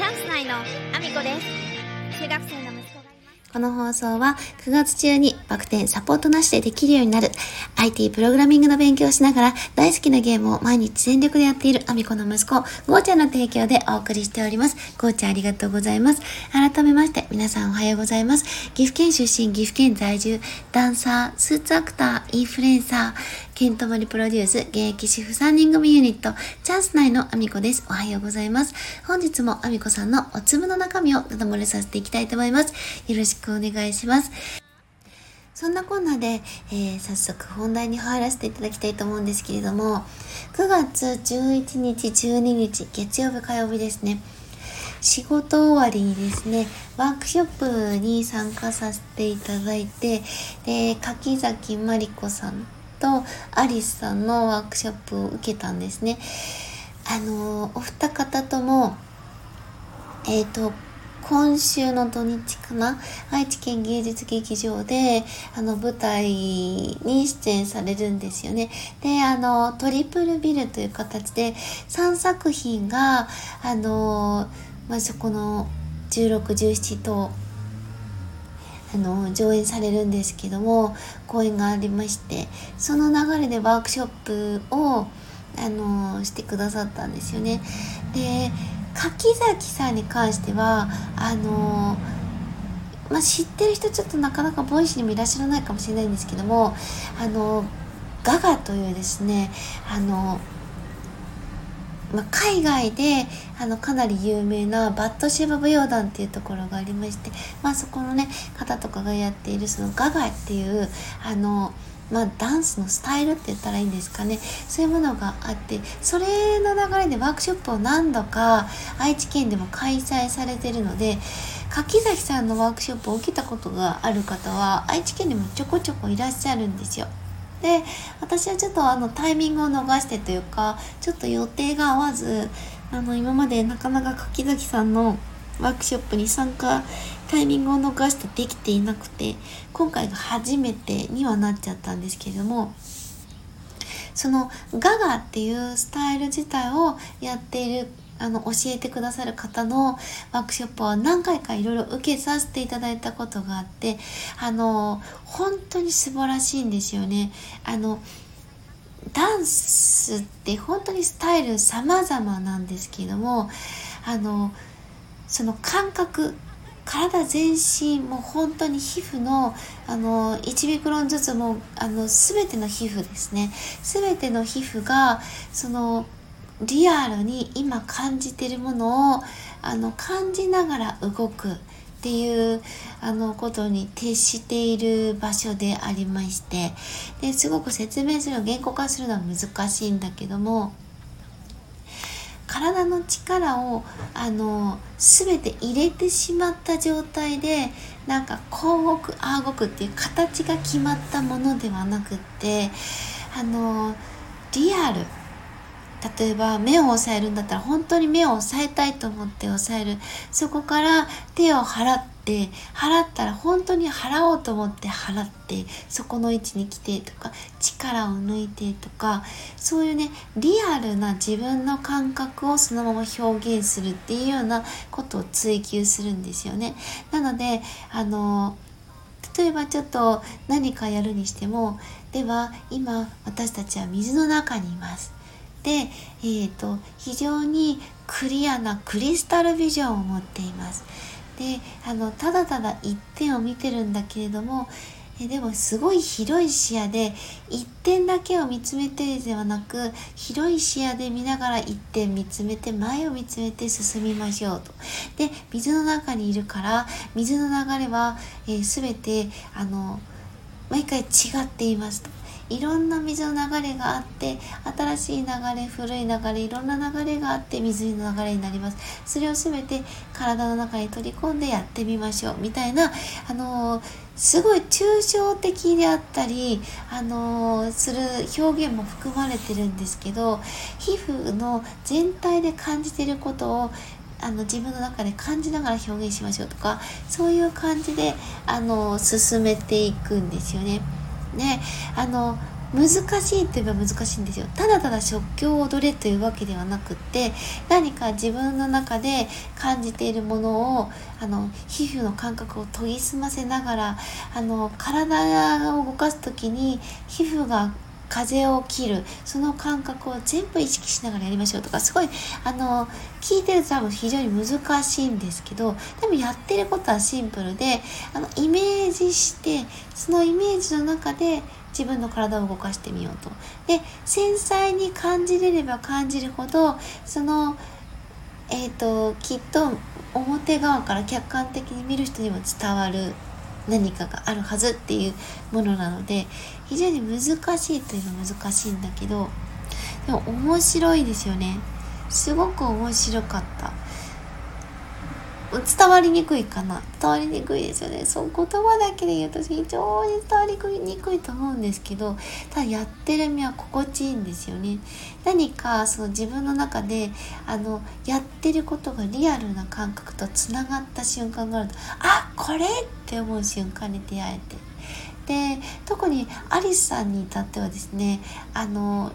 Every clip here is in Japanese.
チャンス内のアミコです中学生の息子がこの放送は9月中にバク転サポートなしでできるようになる IT プログラミングの勉強をしながら大好きなゲームを毎日全力でやっているアミコの息子、ゴーちゃんの提供でお送りしております。ゴーちゃんありがとうございます。改めまして皆さんおはようございます。岐阜県出身、岐阜県在住、ダンサー、スーツアクター、インフルエンサー、ケントモリプロデュース、現役主婦3人組ユニット、チャンス内のアミコです。おはようございます。本日もアミコさんのお粒の中身をただ漏れさせていきたいと思います。よろしくお願いします。そんなこんなで、えー、早速本題に入らせていただきたいと思うんですけれども、9月11日、12日、月曜日、火曜日ですね。仕事終わりにですね、ワークショップに参加させていただいて、で、柿崎まりこさんとアリスさんのワークショップを受けたんですね。あのお二方とも、えっ、ー、と、今週の土日かな愛知県芸術劇場であの舞台に出演されるんですよね。で、あの、トリプルビルという形で3作品が、あの、まあ、そこの16、17とあの上演されるんですけども公演がありましてその流れでワークショップをあのしてくださったんですよね。で柿崎さんに関してはあのまあ、知ってる人ちょっとなかなかボイシーにもいらっしゃらないかもしれないんですけどもあのガガというですねあのまあ、海外であのかなり有名なバットシェバ舞踊団っていうところがありまして、まあ、そこのね方とかがやっているそのガガっていうあのまあ、ダンスのスタイルって言ったらいいんですかねそういうものがあってそれの流れでワークショップを何度か愛知県でも開催されてるので柿崎さんのワークショップを受けたことがある方は愛知県にもちょこちょこいらっしゃるんですよ。で私はちょっとあのタイミングを逃してというかちょっと予定が合わずあの今までなかなか柿崎さんのワークショップに参加タイミングを逃してできていなくて今回が初めてにはなっちゃったんですけれどもそのガガっていうスタイル自体をやっているあの教えてくださる方のワークショップは何回かいろいろ受けさせていただいたことがあってあの本当に素晴らしいんですよね。あのダンスって本当にスタイル様々なんですけどもあのその感覚体全身もう本当に皮膚のあの1ミクロンずつもあの全ての皮膚ですね全ての皮膚がそのリアルに今感じてるものをあの感じながら動くっていうあのことに徹している場所でありましてですごく説明するの言語化するのは難しいんだけども体の力をあの全て入れてしまった状態でなんかこう動くああ動くっていう形が決まったものではなくってあのリアル例えば目を押さえるんだったら本当に目を押さえたいと思って押さえる。そこから手を払って払ったら本当に払おうと思って払ってそこの位置に来てとか力を抜いてとかそういうねリアルな自分の感覚をそのまま表現するっていうようなことを追求するんですよね。なのであの例えばちょっと何かやるにしてもでは今私たちは水の中にいます、えーと、非常にクリアなクリスタルビジョンを持っています。であのただただ一点を見てるんだけれどもえでもすごい広い視野で一点だけを見つめてではなく広い視野で見ながら一点見つめて前を見つめて進みましょうと。で水の中にいるから水の流れは、えー、全てあの毎回違っていますと。いろんな水の流れがあって新しい流れ古い流れいろんな流れがあって水の流れになりますそれを全て体の中に取り込んでやってみましょうみたいなあの、すごい抽象的であったり、あの、する表現も含まれてるんですけど皮膚の全体で感じてることをあの自分の中で感じながら表現しましょうとかそういう感じであの進めていくんですよね。ねあの難しいといえば難しいんですよ。ただただ即興を踊れというわけではなくって何か自分の中で感じているものをあの皮膚の感覚を研ぎ澄ませながらあの体を動かす時に皮膚が風を切るその感覚を全部意識しながらやりましょうとかすごいあの聞いてると多分非常に難しいんですけどでもやってることはシンプルであのイメージしてそのイメージの中で自分の体を動かしてみようと。で繊細に感じれれば感じるほどそのえっ、ー、ときっと表側から客観的に見る人にも伝わる何かがあるはずっていうものなので非常に難しいというのは難しいんだけどでも面白いですよね。すごく面白かった。伝わりにくいかな。伝わりにくいですよね。そう言葉だけで言うと非常に伝わりにくいと思うんですけどただやってる身は心地いいんですよね。何かその自分の中であのやってることがリアルな感覚とつながった瞬間があるとあこれって思う瞬間に出会えて。で特にアリスさんに至ってはですねあの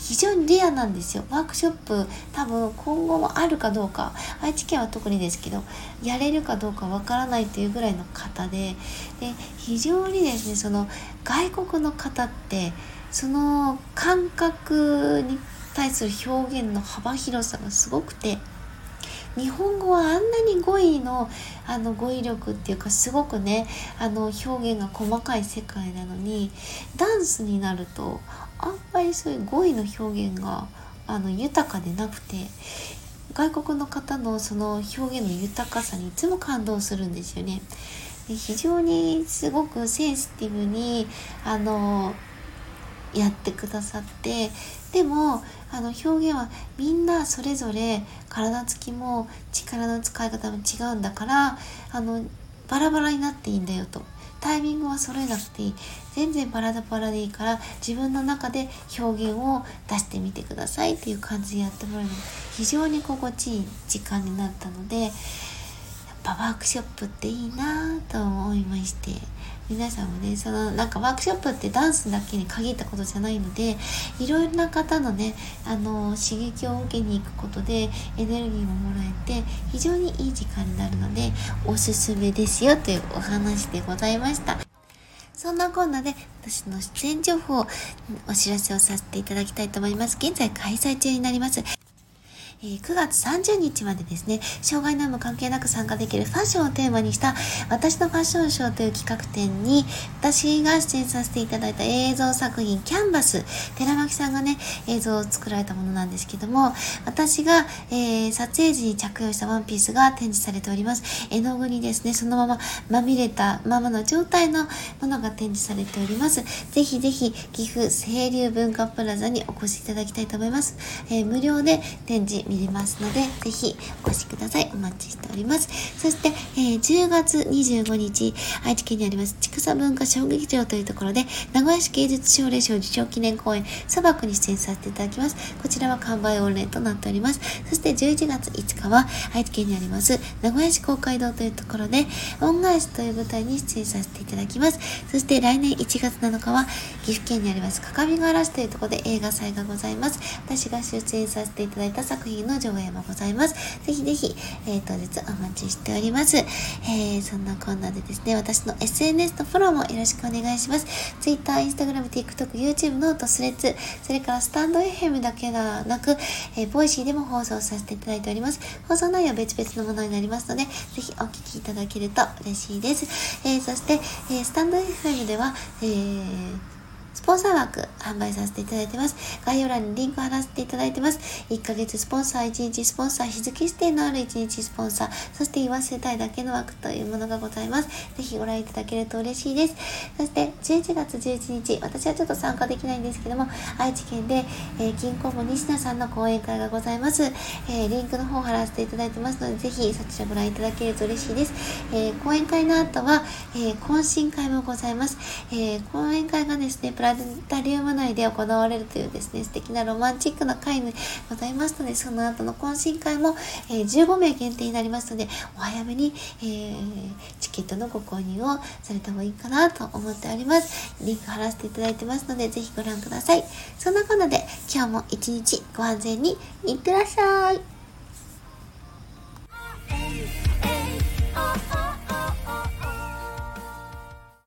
非常にレアなんですよ。ワークショップ多分今後もあるかどうか、愛知県は特にですけど、やれるかどうかわからないというぐらいの方で、で、非常にですね、その外国の方って、その感覚に対する表現の幅広さがすごくて、日本語はあんなに語彙のあの語彙力っていうかすごくねあの表現が細かい世界なのにダンスになるとあんまりそういう語彙の表現があの豊かでなくて外国の方のその表現の豊かさにいつも感動するんですよね。で非常にすごくセンシティブにあのやってくださってでもあの表現はみんなそれぞれ体つきも力の使い方も違うんだからあのバラバラになっていいんだよと。タイミングは揃えなくていい全然バラバラでいいから自分の中で表現を出してみてくださいっていう感じでやってもらうの非常に心地いい時間になったのでぱワークショップっていいなと思いまして皆さんもねそのなんかワークショップってダンスだけに限ったことじゃないのでいろいろな方のねあの刺激を受けに行くことでエネルギーももらえて非常にいい時間になるのでおすすめですよというお話でございました。そんなこんなで私の出演情報をお知らせをさせていただきたいと思います。現在開催中になります。えー、9月30日までですね、障害の有無関係なく参加できるファッションをテーマにした私のファッションショーという企画展に私が出演させていただいた映像作品キャンバス、寺巻さんがね、映像を作られたものなんですけども、私が、えー、撮影時に着用したワンピースが展示されております。絵の具にですね、そのまままみれたままの状態のものが展示されております。ぜひぜひ岐阜清流文化プラザにお越しいただきたいと思います。えー、無料で展示見れますので、ぜひお越しください。お待ちしております。そして、えー、10月25日、愛知県にあります、千草文化小劇場というところで、名古屋市芸術奨励賞受賞記念公演、砂漠に出演させていただきます。こちらは完売御礼となっております。そして11月5日は、愛知県にあります、名古屋市公会堂というところで、恩返しという舞台に出演させていただきます。そして来年1月7日は、岐阜県にあります、各務原市というところで映画祭がございます。私が出演させていただいた作品の上映もございます。ぜひぜひ、えー、当日お待ちしております。えー、そんなこんなでですね、私の SNS のフォローもよろしくお願いします。Twitter、Instagram、TikTok、YouTube ノート、スレッズ、それからスタンド FM だけではなく、えー、 Voicy でも放送させていただいております。放送内容は別々のものになりますので、ぜひお聞きいただけると嬉しいです。えー、そして、えー、 stand.fm では、えースポンサー枠販売させていただいてます。概要欄にリンク貼らせていただいてます。1ヶ月スポンサー、1日スポンサー、日付指定のある1日スポンサー、そして言わせたいだけの枠というものがございます。ぜひご覧いただけると嬉しいです。そして11月11日、私はちょっと参加できないんですけども、愛知県で、えー、銀行も西田さんの講演会がございます。えー、リンクの方貼らせていただいてますので、ぜひそちらご覧いただけると嬉しいです。えー、講演会の後は、え懇親会もございます。え講演会がですね、プラネタリウム内で行われるというですね、素敵なロマンチックな会でございますので、その後の懇親会も、えー、15名限定になりますので、お早めに、えー、チケットのご購入をされた方がいいかなと思っております。リンク貼らせていただいてますので、ぜひご覧ください。そんなことで、今日も一日ご安全にいってらっしゃい。